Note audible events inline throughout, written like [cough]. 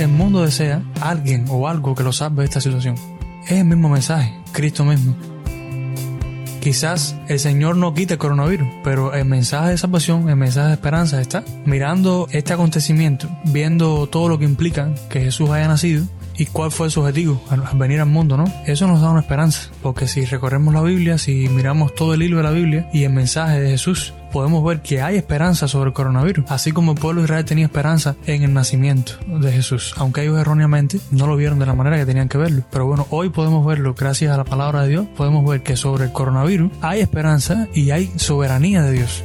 el mundo desea alguien o algo que lo salve de esta situación. Es el mismo mensaje, Cristo mismo. Quizás el Señor no quite el coronavirus, pero el mensaje de salvación, el mensaje de esperanza está mirando este acontecimiento, viendo todo lo que implica que Jesús haya nacido y cuál fue su objetivo al venir al mundo, ¿no? Eso nos da una esperanza, porque si recorremos la Biblia, si miramos todo el hilo de la Biblia y el mensaje de Jesús, podemos ver que hay esperanza sobre el coronavirus, así como el pueblo de Israel tenía esperanza en el nacimiento de Jesús, aunque ellos erróneamente no lo vieron de la manera que tenían que verlo. Pero bueno, hoy podemos verlo gracias a la palabra de Dios, podemos ver que sobre el coronavirus hay esperanza y hay soberanía de Dios.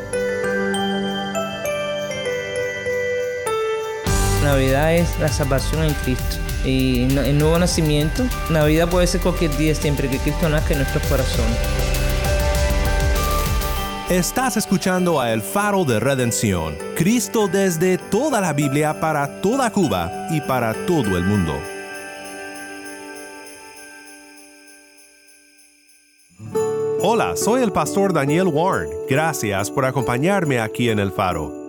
Navidad es la salvación en Cristo y el nuevo nacimiento. Navidad puede ser cualquier día siempre que Cristo nazca en nuestros corazones. Estás escuchando a El Faro de Redención, Cristo desde toda la Biblia para toda Cuba y para todo el mundo. Hola, soy el pastor Daniel Warren. Gracias por acompañarme aquí en El Faro.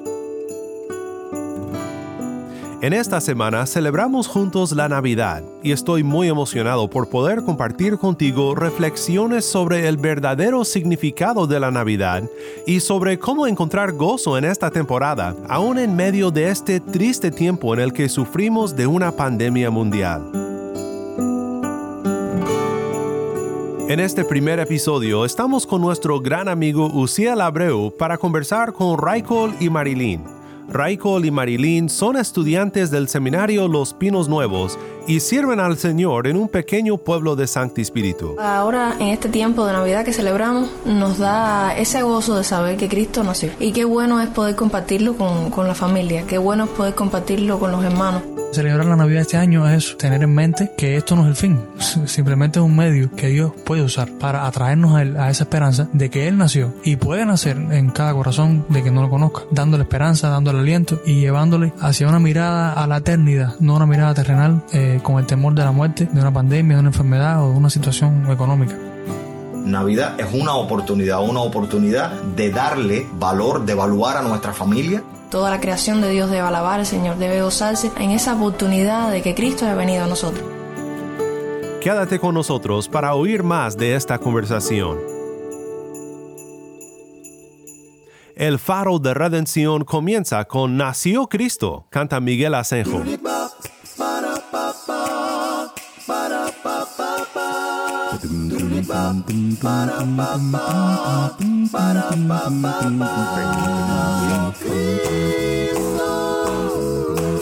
En esta semana celebramos juntos la Navidad y estoy muy emocionado por poder compartir contigo reflexiones sobre el verdadero significado de la Navidad y sobre cómo encontrar gozo en esta temporada, aún en medio de este triste tiempo en el que sufrimos de una pandemia mundial. En este primer episodio estamos con nuestro gran amigo Uciel Abreu para conversar con Raikol y Marilyn. Raikol y Marilyn son estudiantes del seminario Los Pinos Nuevos y sirven al Señor en un pequeño pueblo de Sancti Spiritu. Ahora, en este tiempo de Navidad que celebramos, nos da ese gozo de saber que Cristo nació. Y qué bueno es poder compartirlo con, con la familia, qué bueno es poder compartirlo con los hermanos. Celebrar la Navidad este año es tener en mente que esto no es el fin, [laughs] simplemente es un medio que Dios puede usar para atraernos a, él, a esa esperanza de que Él nació y puede nacer en cada corazón de que no lo conozca, dándole esperanza, dándole aliento y llevándole hacia una mirada a la eternidad, no una mirada terrenal eh, con el temor de la muerte, de una pandemia, de una enfermedad o de una situación económica. Navidad es una oportunidad, una oportunidad de darle valor, de evaluar a nuestra familia Toda la creación de Dios debe alabar al Señor, debe gozarse en esa oportunidad de que Cristo haya venido a nosotros. Quédate con nosotros para oír más de esta conversación. El faro de redención comienza con Nació Cristo, canta Miguel Asenjo.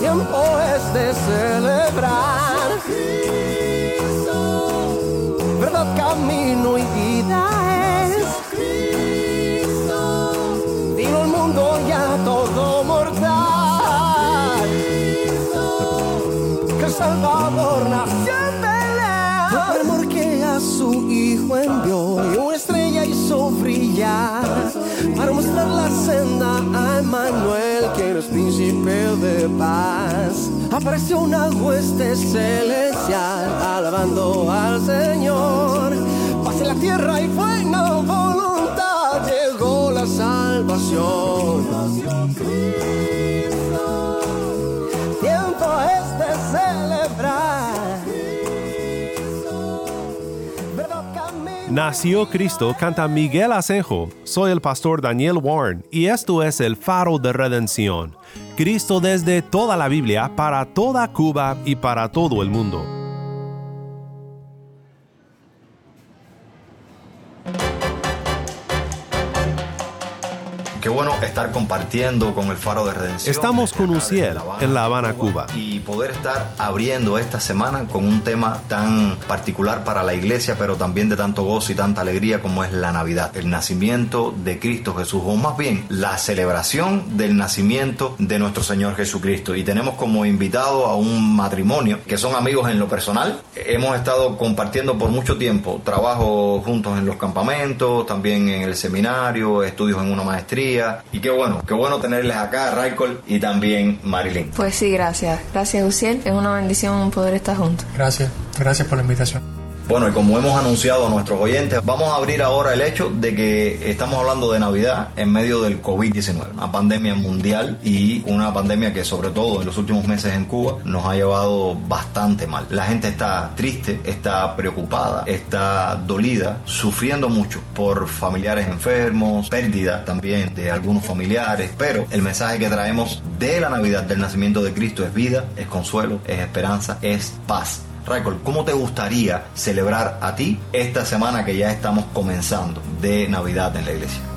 Tiempo es de celebrar. Verdad, camino y vida su hijo envió y una estrella hizo brillar para mostrar la senda a Emmanuel, quien es príncipe de paz. Apareció una hueste celestial alabando al Señor. En la tierra y buena voluntad llegó la salvación. Nació Cristo canta Miguel Asenjo. Soy el pastor Daniel Warren y esto es el faro de redención. Cristo desde toda la Biblia, para toda Cuba y para todo el mundo bueno estar compartiendo con el Faro de Redención. Estamos con Uciel en La Habana, Cuba. Y poder estar abriendo esta semana con un tema tan particular para la iglesia, pero también de tanto gozo y tanta alegría como es la Navidad, el nacimiento de Cristo Jesús, o más bien la celebración del nacimiento de nuestro Señor Jesucristo. Y tenemos como invitado a un matrimonio que son amigos en lo personal. Hemos estado compartiendo por mucho tiempo trabajo juntos en los campamentos, también en el seminario, estudios en una maestría. Y qué bueno, qué bueno tenerles acá, Raikol y también Marilyn. Pues sí, gracias. Gracias, Uciel. Es una bendición poder estar juntos. Gracias, gracias por la invitación. Bueno, y como hemos anunciado a nuestros oyentes, vamos a abrir ahora el hecho de que estamos hablando de Navidad en medio del COVID-19, una pandemia mundial y una pandemia que sobre todo en los últimos meses en Cuba nos ha llevado bastante mal. La gente está triste, está preocupada, está dolida, sufriendo mucho por familiares enfermos, pérdida también de algunos familiares, pero el mensaje que traemos de la Navidad, del nacimiento de Cristo es vida, es consuelo, es esperanza, es paz Raikol, ¿cómo te gustaría celebrar a ti esta semana que ya estamos comenzando de Navidad en la iglesia?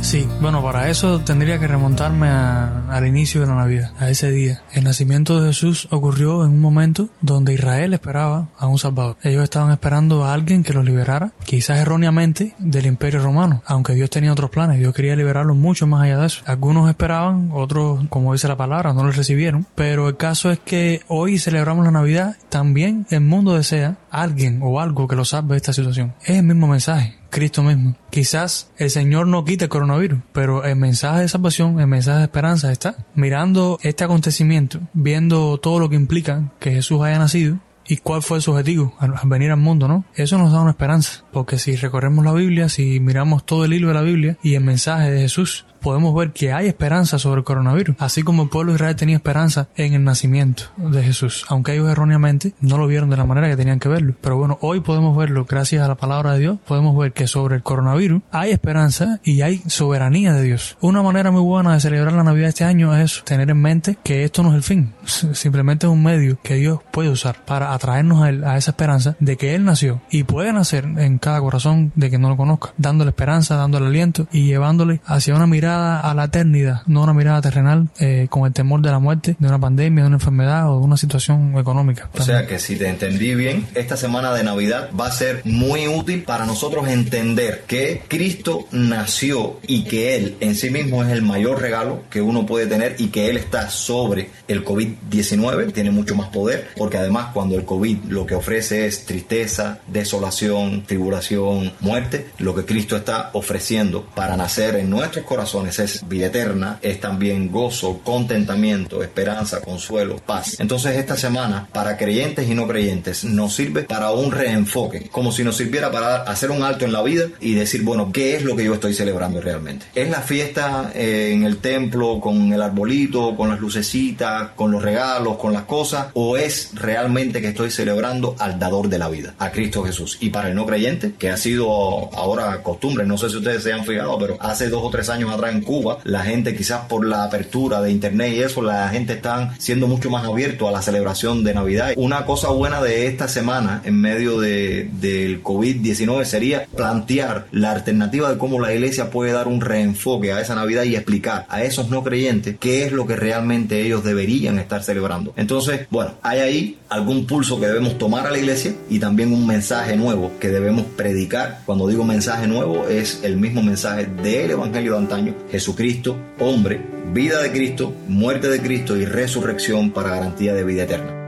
Sí, bueno, para eso tendría que remontarme al inicio de la Navidad, a ese día. El nacimiento de Jesús ocurrió en un momento donde Israel esperaba a un Salvador. Ellos estaban esperando a alguien que los liberara, quizás erróneamente, del Imperio Romano, aunque Dios tenía otros planes, Dios quería liberarlos mucho más allá de eso. Algunos esperaban, otros, como dice la palabra, no los recibieron, pero el caso es que hoy celebramos la Navidad, también el mundo desea alguien o algo que lo salve de esta situación. Es el mismo mensaje. Cristo mismo. Quizás el Señor no quite el coronavirus, pero el mensaje de salvación, el mensaje de esperanza está mirando este acontecimiento, viendo todo lo que implica que Jesús haya nacido y cuál fue su objetivo al venir al mundo, ¿no? Eso nos da una esperanza, porque si recorremos la Biblia, si miramos todo el hilo de la Biblia y el mensaje de Jesús, podemos ver que hay esperanza sobre el coronavirus, así como el pueblo de Israel tenía esperanza en el nacimiento de Jesús, aunque ellos erróneamente no lo vieron de la manera que tenían que verlo. Pero bueno, hoy podemos verlo gracias a la palabra de Dios, podemos ver que sobre el coronavirus hay esperanza y hay soberanía de Dios. Una manera muy buena de celebrar la Navidad este año es tener en mente que esto no es el fin, [laughs] simplemente es un medio que Dios puede usar para atraernos a, a esa esperanza de que Él nació y puede nacer en cada corazón de que no lo conozca, dándole esperanza, dándole aliento y llevándole hacia una mirada a la eternidad, no una mirada terrenal eh, con el temor de la muerte, de una pandemia, de una enfermedad o de una situación económica. O sea que si te entendí bien, esta semana de Navidad va a ser muy útil para nosotros entender que Cristo nació y que Él en sí mismo es el mayor regalo que uno puede tener y que Él está sobre el COVID-19, tiene mucho más poder, porque además cuando el COVID lo que ofrece es tristeza, desolación, tribulación, muerte, lo que Cristo está ofreciendo para nacer en nuestros corazones es vida eterna, es también gozo, contentamiento, esperanza, consuelo, paz. Entonces esta semana, para creyentes y no creyentes, nos sirve para un reenfoque, como si nos sirviera para hacer un alto en la vida y decir, bueno, ¿qué es lo que yo estoy celebrando realmente? ¿Es la fiesta eh, en el templo con el arbolito, con las lucecitas, con los regalos, con las cosas? ¿O es realmente que estoy celebrando al dador de la vida, a Cristo Jesús? Y para el no creyente, que ha sido ahora costumbre, no sé si ustedes se han fijado, pero hace dos o tres años atrás en Cuba, la gente quizás por la apertura de internet y eso, la gente está siendo mucho más abierto a la celebración de Navidad. Una cosa buena de esta semana en medio de, del COVID-19 sería plantear la alternativa de cómo la iglesia puede dar un reenfoque a esa Navidad y explicar a esos no creyentes qué es lo que realmente ellos deberían estar celebrando. Entonces, bueno, hay ahí algún pulso que debemos tomar a la iglesia y también un mensaje nuevo que debemos predicar. Cuando digo mensaje nuevo es el mismo mensaje del Evangelio de antaño Jesucristo, hombre, vida de Cristo, muerte de Cristo y resurrección para garantía de vida eterna.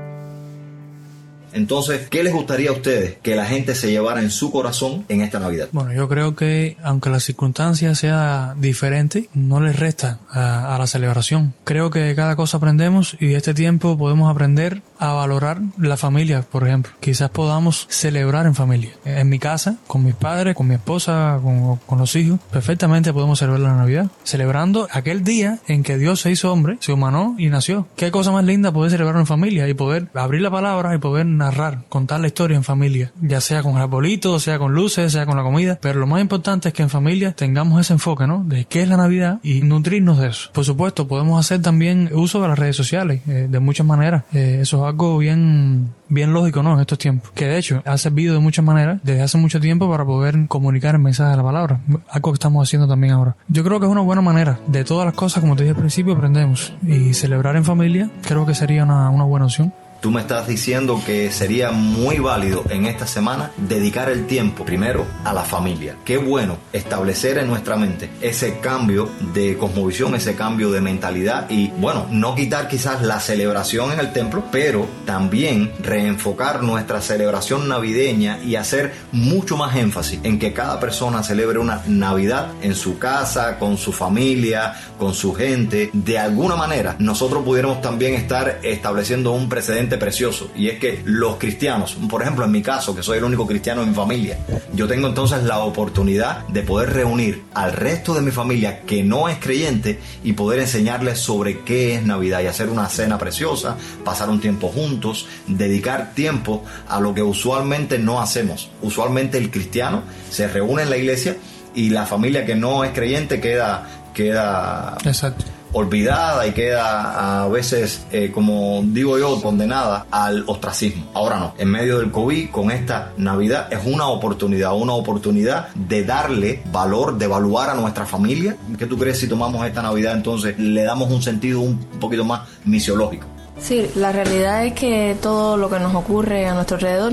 Entonces, ¿qué les gustaría a ustedes que la gente se llevara en su corazón en esta Navidad? Bueno, yo creo que aunque la circunstancia sea diferente, no les resta a, la celebración. Creo que cada cosa aprendemos y de este tiempo podemos aprender a valorar la familia, por ejemplo. Quizás podamos celebrar en familia. En mi casa, con mis padres, con mi esposa, con, los hijos, perfectamente podemos celebrar la Navidad. Celebrando aquel día en que Dios se hizo hombre, se humanó y nació. Qué cosa más linda poder celebrar en familia y poder abrir la palabra y poder narrar, contar la historia en familia, ya sea con arbolito, sea con luces, sea con la comida, pero lo más importante es que en familia tengamos ese enfoque, ¿no? De qué es la Navidad y nutrirnos de eso. Por supuesto, podemos hacer también uso de las redes sociales, eh, de muchas maneras. Eh, algo bien, bien lógico, ¿no? En estos tiempos. Que de hecho ha servido de muchas maneras desde hace mucho tiempo para poder comunicar el mensaje de la palabra. Algo que estamos haciendo también ahora. Yo creo que es una buena manera. De todas las cosas, como te dije al principio, aprendemos. Y celebrar en familia creo que sería una, una buena opción. Tú me estás diciendo que sería muy válido en esta semana dedicar el tiempo primero a la familia. Qué bueno establecer en nuestra mente ese cambio de cosmovisión, ese cambio de mentalidad y bueno, no quitar quizás la celebración en el templo, pero también reenfocar nuestra celebración navideña y hacer mucho más énfasis en que cada persona celebre una Navidad en su casa, con su familia, con su gente. De alguna manera, nosotros pudiéramos también estar estableciendo un precedente precioso y es que los cristianos, por ejemplo en mi caso, que soy el único cristiano en mi familia, yo tengo entonces la oportunidad de poder reunir al resto de mi familia que no es creyente y poder enseñarles sobre qué es Navidad y hacer una cena preciosa, pasar un tiempo juntos, dedicar tiempo a lo que usualmente no hacemos. Usualmente el cristiano se reúne en la iglesia y la familia que no es creyente queda queda Exacto olvidada y queda a veces, eh, como digo yo, condenada al ostracismo. Ahora no, en medio del COVID, con esta Navidad, es una oportunidad, una oportunidad de darle valor, de evaluar a nuestra familia. ¿Qué tú crees si tomamos esta Navidad entonces le damos un sentido un poquito más misiológico? Sí, la realidad es que todo lo que nos ocurre a nuestro alrededor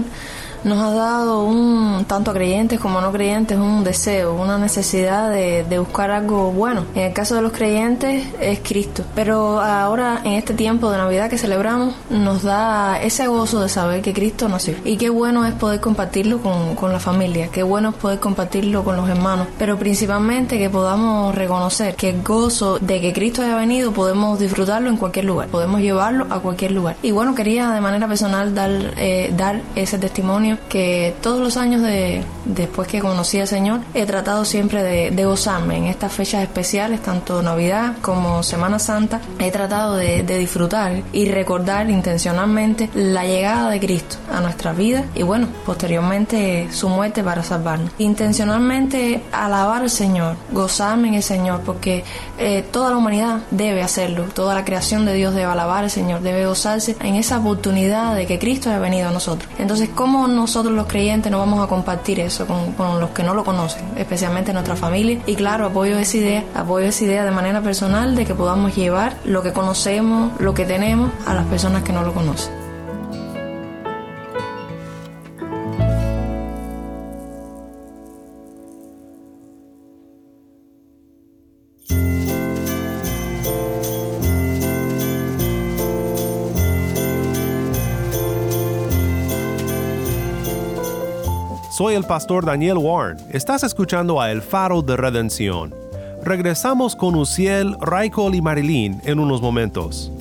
nos ha dado un, tanto a creyentes como a no creyentes, un deseo, una necesidad de, buscar algo bueno. En el caso de los creyentes es Cristo. Pero ahora, en este tiempo de Navidad que celebramos, nos da ese gozo de saber que Cristo nació. Y qué bueno es poder compartirlo con, con la familia, qué bueno es poder compartirlo con los hermanos. Pero principalmente que podamos reconocer que el gozo de que Cristo haya venido podemos disfrutarlo en cualquier lugar, podemos llevarlo a cualquier lugar. Y bueno, quería de manera personal dar, eh, dar ese testimonio que todos los años de, después que conocí al Señor he tratado siempre de, de gozarme en estas fechas especiales, tanto Navidad como Semana Santa. He tratado de, de, disfrutar y recordar intencionalmente la llegada de Cristo a nuestra vida y bueno, posteriormente su muerte para salvarnos. Intencionalmente alabar al Señor, gozarme en el Señor, porque eh, toda la humanidad debe hacerlo, toda la creación de Dios debe alabar al Señor, debe gozarse en esa oportunidad de que Cristo haya venido a nosotros. Entonces, ¿cómo nosotros los creyentes no vamos a compartir eso con, los que no lo conocen, especialmente nuestra familia? Y claro, apoyo esa idea, apoyo esa idea de manera personal de que podamos llevar lo que conocemos, lo que tenemos a las personas que no lo conocen. Soy el pastor Daniel Warren. Estás escuchando a El Faro de Redención. Regresamos con Uciel, Raikol y Marilyn en unos momentos.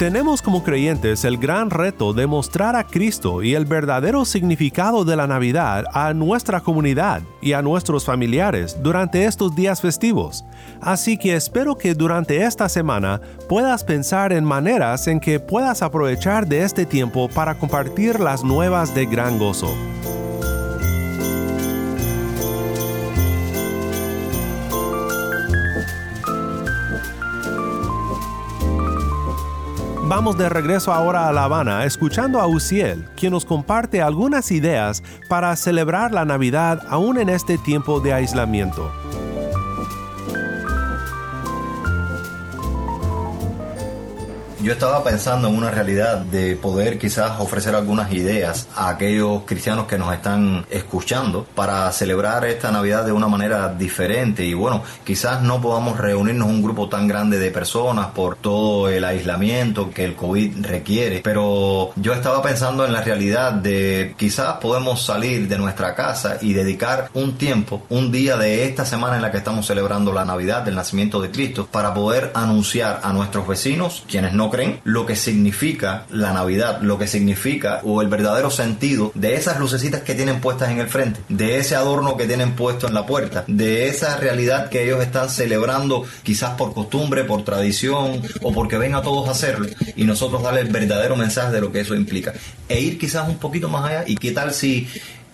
Tenemos como creyentes el gran reto de mostrar a Cristo y el verdadero significado de la Navidad a nuestra comunidad y a nuestros familiares durante estos días festivos. Así que espero que durante esta semana puedas pensar en maneras en que puedas aprovechar de este tiempo para compartir las nuevas de gran gozo. Vamos de regreso ahora a La Habana escuchando a Uciel, quien nos comparte algunas ideas para celebrar la Navidad aún en este tiempo de aislamiento. Yo estaba pensando en una realidad de poder quizás ofrecer algunas ideas a aquellos cristianos que nos están escuchando para celebrar esta Navidad de una manera diferente. Y bueno, quizás no podamos reunirnos un grupo tan grande de personas por todo el aislamiento que el COVID requiere, pero yo estaba pensando en la realidad de quizás podemos salir de nuestra casa y dedicar un tiempo, un día de esta semana en la que estamos celebrando la Navidad del nacimiento de Cristo para poder anunciar a nuestros vecinos, quienes creen lo que significa la Navidad, lo que significa o el verdadero sentido de esas lucecitas que tienen puestas en el frente, de ese adorno que tienen puesto en la puerta, de esa realidad que ellos están celebrando quizás por costumbre, por tradición o porque ven a todos hacerlo y nosotros darle el verdadero mensaje de lo que eso implica. E ir quizás un poquito más allá y qué tal si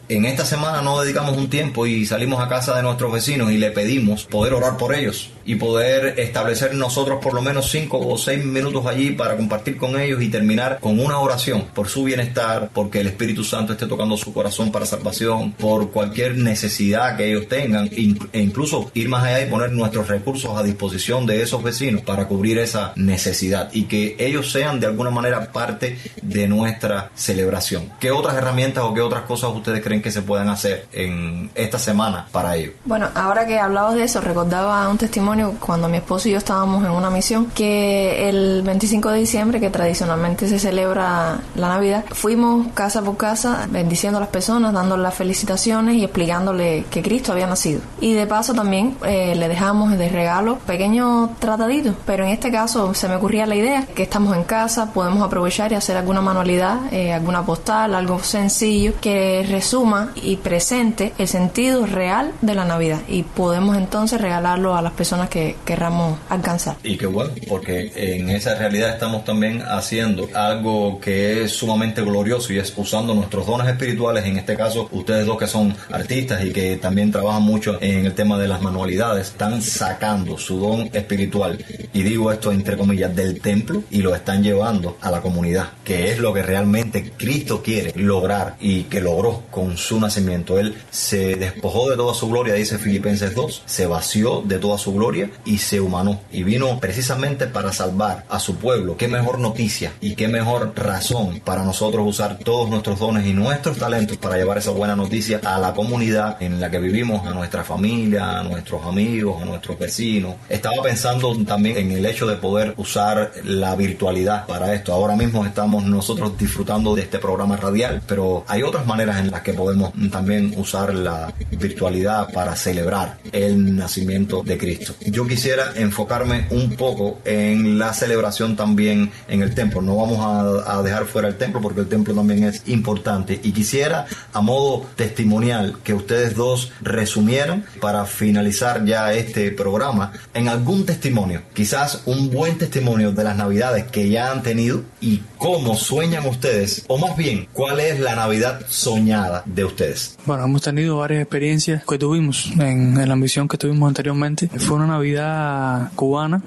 en esta semana no dedicamos un tiempo y salimos a casa de nuestros vecinos y le pedimos poder orar por ellos y poder establecer nosotros por lo menos cinco o seis minutos allí para compartir con ellos y terminar con una oración por su bienestar, porque el Espíritu Santo esté tocando su corazón para salvación, por cualquier necesidad que ellos tengan e incluso ir más allá y poner nuestros recursos a disposición de esos vecinos para cubrir esa necesidad y que ellos sean de alguna manera parte de nuestra celebración. ¿Qué otras herramientas o qué otras cosas ustedes creen que se puedan hacer en esta semana para ello? Bueno, ahora que hablabas de eso, recordaba un testimonio cuando mi esposo y yo estábamos en una misión que el 25 de diciembre, que tradicionalmente se celebra la Navidad, fuimos casa por casa bendiciendo a las personas, dándoles las felicitaciones y explicándole que Cristo había nacido. Y de paso también eh, le dejamos de regalo pequeños trataditos, pero en este caso se me ocurría la idea que estamos en casa, podemos aprovechar y hacer alguna manualidad, eh, alguna postal, algo sencillo que resuma y presente el sentido real de la Navidad y podemos entonces regalarlo a las personas que querramos alcanzar. Y qué bueno, porque en esa realidad estamos también haciendo algo que es sumamente glorioso y es usando nuestros dones espirituales, en este caso ustedes dos que son artistas y que también trabajan mucho en el tema de las manualidades, están sacando su don espiritual, y digo esto entre comillas, del templo y lo están llevando a la comunidad, que es lo que realmente Cristo quiere lograr y que logró con su nacimiento. Él se despojó de toda su gloria, dice Filipenses 2, se vació de toda su gloria y se humanó y vino precisamente para salvar a su pueblo. Qué mejor noticia y qué mejor razón para nosotros usar todos nuestros dones y nuestros talentos para llevar esa buena noticia a la comunidad en la que vivimos, a nuestra familia, a nuestros amigos, a nuestros vecinos. Estaba pensando también en el hecho de poder usar la virtualidad para esto. Ahora mismo estamos nosotros disfrutando de este programa radial, pero hay otras maneras en las que podemos también usar la virtualidad para celebrar el nacimiento de Cristo yo quisiera enfocarme un poco en la celebración también en el templo. No vamos a, dejar fuera el templo porque el templo también es importante. Y quisiera, a modo testimonial, que ustedes dos resumieran para finalizar ya este programa en algún testimonio, quizás un buen testimonio de las navidades que ya han tenido y cómo sueñan ustedes, o más bien, cuál es la Navidad soñada de ustedes. Bueno, hemos tenido varias experiencias que tuvimos en, en la misión que tuvimos anteriormente. Fue una Navidad cubana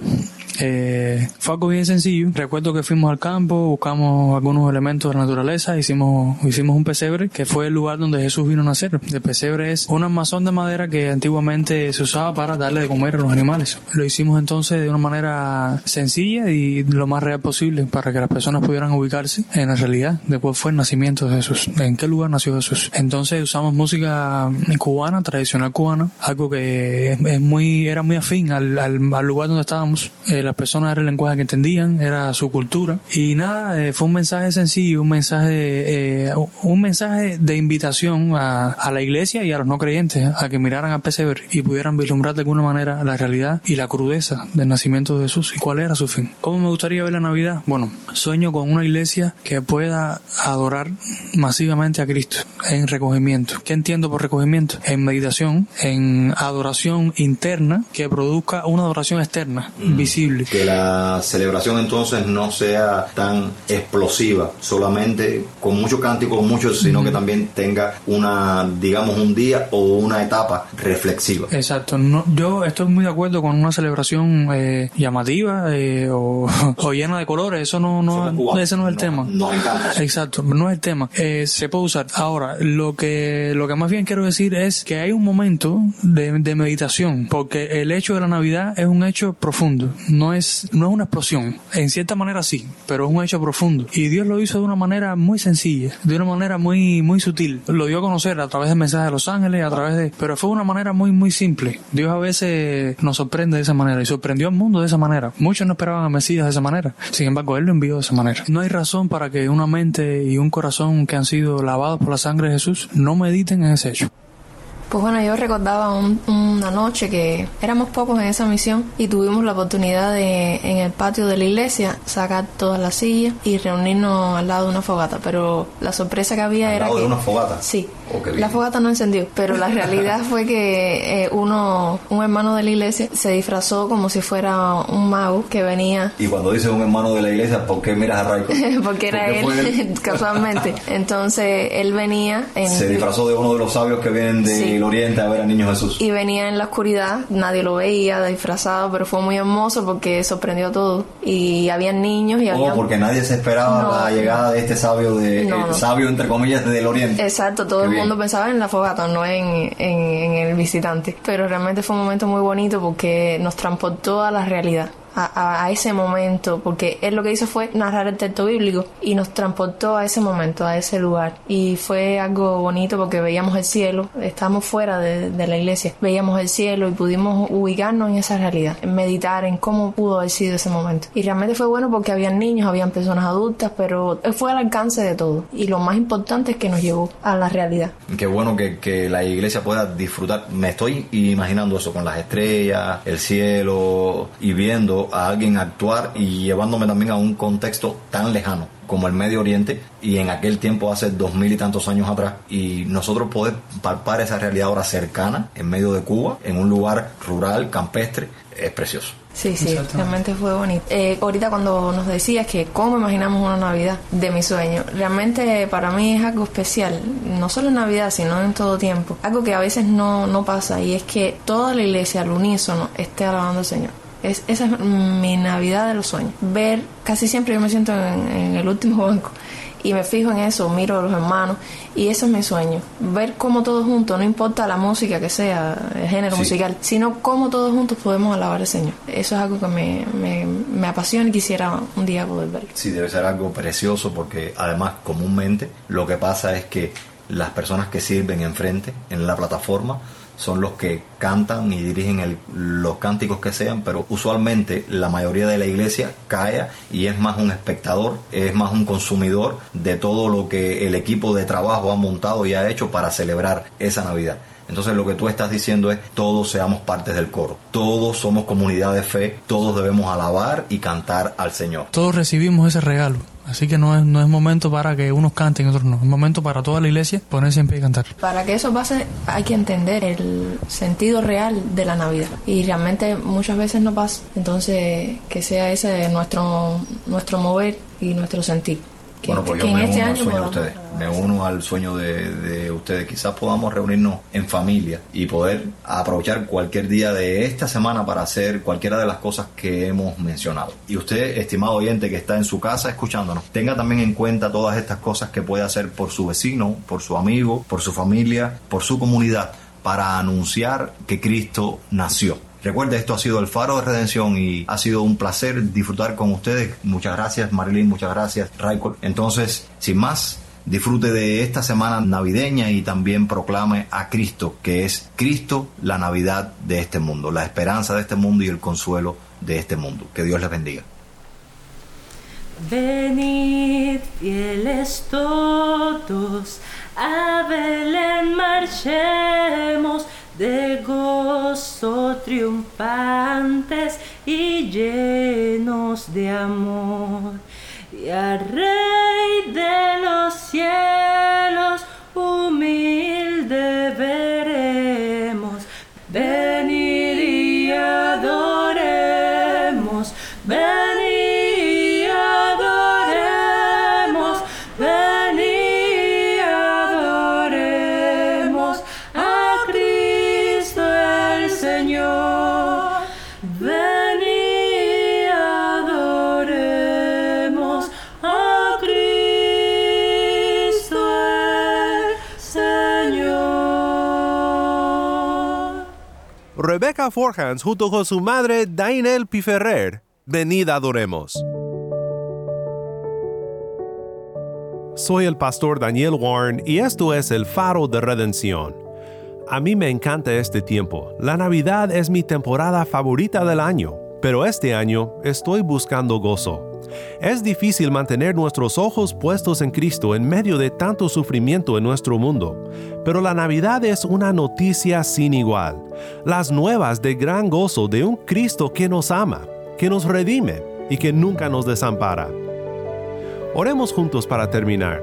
eh, fue algo bien sencillo. Recuerdo que fuimos al campo, buscamos algunos elementos de la naturaleza, hicimos, hicimos un pesebre, que fue el lugar donde Jesús vino a nacer. El pesebre es un armazón de madera que antiguamente se usaba para darle de comer a los animales. Lo hicimos entonces de una manera sencilla y lo más real posible para que las personas pudieran ubicarse en la realidad de cuál fue el nacimiento de Jesús, en qué lugar nació Jesús. Entonces usamos música cubana, tradicional cubana, algo que es, muy, era muy afín al, al, lugar donde estábamos. Eh, las personas era el lenguaje que entendían, era su cultura. Y nada, eh, fue un mensaje sencillo, un mensaje, eh, un mensaje de invitación a, a, la iglesia y a los no creyentes a que miraran al pesebre y pudieran vislumbrar de alguna manera la realidad y la crudeza del nacimiento de Jesús y cuál era su fin. ¿Cómo me gustaría ver la Navidad? Bueno, sueño con una iglesia que pueda adorar masivamente a Cristo en recogimiento. ¿Qué entiendo por recogimiento? En meditación, en adoración interna que produzca una adoración externa, mm. visible que la celebración entonces no sea tan explosiva, solamente con mucho cántico, con mucho, sino que también tenga una, digamos, un día o una etapa reflexiva. Exacto. No, yo estoy muy de acuerdo con una celebración eh, llamativa eh, o, [laughs] llena de colores. Eso no, no, ese no es el tema. Exacto, no es el tema. Eh, se puede usar. Ahora, lo que, lo que más bien quiero decir es que hay un momento de, de meditación, porque el hecho de la Navidad es un hecho profundo. No es, no es una explosión. En cierta manera sí, pero es un hecho profundo. Y Dios lo hizo de una manera muy sencilla, de una manera muy, muy sutil. Lo dio a conocer a través del mensaje de los ángeles, a través de, pero fue de una manera muy, muy simple. Dios a veces nos sorprende de esa manera y sorprendió al mundo de esa manera. Muchos no esperaban a Mesías de esa manera. Sin embargo, Él lo envió de esa manera. No hay razón para que una mente y un corazón que han sido lavados por la sangre de Jesús no mediten en ese hecho. Pues bueno, yo recordaba una noche que éramos pocos en esa misión y tuvimos la oportunidad de en el patio de la iglesia sacar todas las sillas y reunirnos al lado de una fogata. Pero la sorpresa que había ¿Al era lado que de una fogata. sí, La fogata no encendió, pero la [laughs] realidad fue que eh, uno, un hermano de la iglesia, se disfrazó como si fuera un mago que venía Y cuando dice un hermano de la iglesia, ¿por qué miras a Raico? [laughs] porque era él, [laughs] casualmente. Entonces él venía en, Se disfrazó de uno de los sabios que vienen del Sí. oriente a ver al niño Jesús. y venía en la oscuridad, nadie lo veía disfrazado, pero fue muy hermoso porque sorprendió a todos. Y habían niños y había Oh, porque nadie se esperaba No. la llegada de este sabio de No, eh, no. sabio entre comillas del oriente. Exacto, todo el mundo pensaba en la fogata, no en, en, en el visitante. Pero realmente fue un momento muy bonito porque nos transportó a la realidad. A, a- ese momento, porque él lo que hizo fue narrar el texto bíblico y nos transportó a ese momento, a ese lugar. Y fue algo bonito porque veíamos el cielo, estábamos fuera de, de la iglesia, veíamos el cielo y pudimos ubicarnos en esa realidad, en meditar en cómo pudo haber sido ese momento. Y realmente fue bueno porque habían niños, habían personas adultas, pero fue al alcance de todo. Y lo más importante es que nos llevó a la realidad. Qué bueno que, que la iglesia pueda disfrutar. Me estoy imaginando eso con las estrellas, el cielo y viendo a alguien actuar y llevándome también a un contexto tan lejano como el Medio Oriente y en aquel tiempo hace dos mil y tantos años atrás y nosotros poder palpar esa realidad ahora cercana en medio de Cuba, en un lugar rural, campestre, es precioso. Sí, sí, realmente fue bonito. Eh, ahorita cuando nos decías que cómo imaginamos una Navidad de mi sueño, realmente para mí es algo especial, no solo en Navidad, sino en todo tiempo. Algo que a veces no, no pasa y es que toda la iglesia al unísono esté alabando al Señor. Es, esa es mi Navidad de los sueños. Ver, casi siempre yo me siento en, en el último [laughs] banco y me fijo en eso, miro a los hermanos y eso es mi sueño. Ver cómo todos juntos, no importa la música que sea, el género Sí. musical, sino cómo todos juntos podemos alabar al Señor. Eso es algo que me, me, me apasiona y quisiera un día poder verlo. Sí, debe ser algo precioso porque además comúnmente lo que pasa es que las personas que sirven enfrente en la plataforma son los que cantan y dirigen el- los cánticos que sean, pero usualmente la mayoría de la iglesia calla y es más un espectador, es más un consumidor de todo lo que el equipo de trabajo ha montado y ha hecho para celebrar esa Navidad. Entonces lo que tú estás diciendo es todos seamos partes del coro, todos somos comunidad de fe, todos debemos alabar y cantar al Señor. Todos recibimos ese regalo. Así que no es, no es momento para que unos canten y otros no. Es momento para toda la iglesia ponerse en pie y cantar. Para que eso pase hay que entender el sentido real de la Navidad y realmente muchas veces no pasa. Entonces que sea ese nuestro nuestro mover y nuestro sentir. Bueno, pues yo me este uno al sueño de ustedes. Me uno al sueño de, de ustedes. Quizás podamos reunirnos en familia y poder aprovechar cualquier día de esta semana para hacer cualquiera de las cosas que hemos mencionado. Y usted, estimado oyente que está en su casa escuchándonos, tenga también en cuenta todas estas cosas que puede hacer por su vecino, por su amigo, por su familia, por su comunidad, para anunciar que Cristo nació. Recuerde, esto ha sido el Faro de Redención y ha sido un placer disfrutar con ustedes. Muchas gracias, Marilyn, muchas gracias, Raiko. Entonces, sin más, disfrute de esta semana navideña y también proclame a Cristo, que es Cristo la Navidad de este mundo, la esperanza de este mundo y el consuelo de este mundo. Que Dios les bendiga. Venid, fieles todos, a Belén marchemos, de gozo triunfantes y llenos de amor. Y al Rey de los cielos, Rebecca Forhans junto con su madre Dainel Piferrer. Venid adoremos. Soy el pastor Daniel Warren y esto es el faro de redención. A mí me encanta este tiempo. La Navidad es mi temporada favorita del año, pero este año estoy buscando gozo. Es difícil mantener nuestros ojos puestos en Cristo en medio de tanto sufrimiento en nuestro mundo, pero la Navidad es una noticia sin igual. Las nuevas de gran gozo de un Cristo que nos ama, que nos redime y que nunca nos desampara. Oremos juntos para terminar.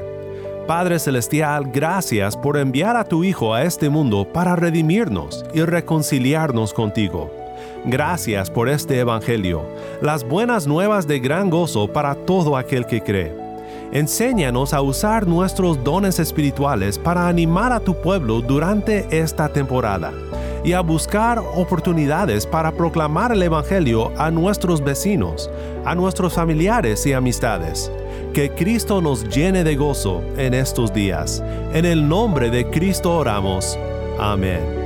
Padre Celestial, gracias por enviar a tu Hijo a este mundo para redimirnos y reconciliarnos contigo. Gracias por este Evangelio, las buenas nuevas de gran gozo para todo aquel que cree. Enséñanos a usar nuestros dones espirituales para animar a tu pueblo durante esta temporada y a buscar oportunidades para proclamar el Evangelio a nuestros vecinos, a nuestros familiares y amistades. Que Cristo nos llene de gozo en estos días. En el nombre de Cristo oramos. Amén.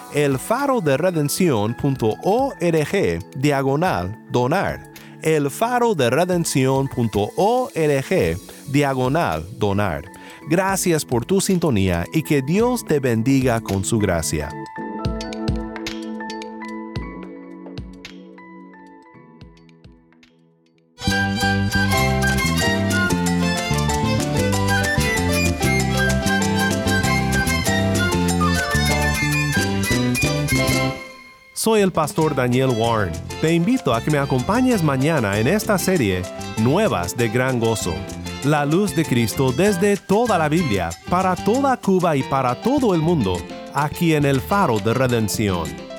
elfaroderedención.org diagonal donar. elfaroderedención.org diagonal donar. Gracias por tu sintonía y que Dios te bendiga con su gracia. El pastor Daniel Warren. Te invito a que me acompañes mañana en esta serie Nuevas de Gran Gozo. La luz de Cristo desde toda la Biblia, para toda Cuba y para todo el mundo, aquí en el faro de redención.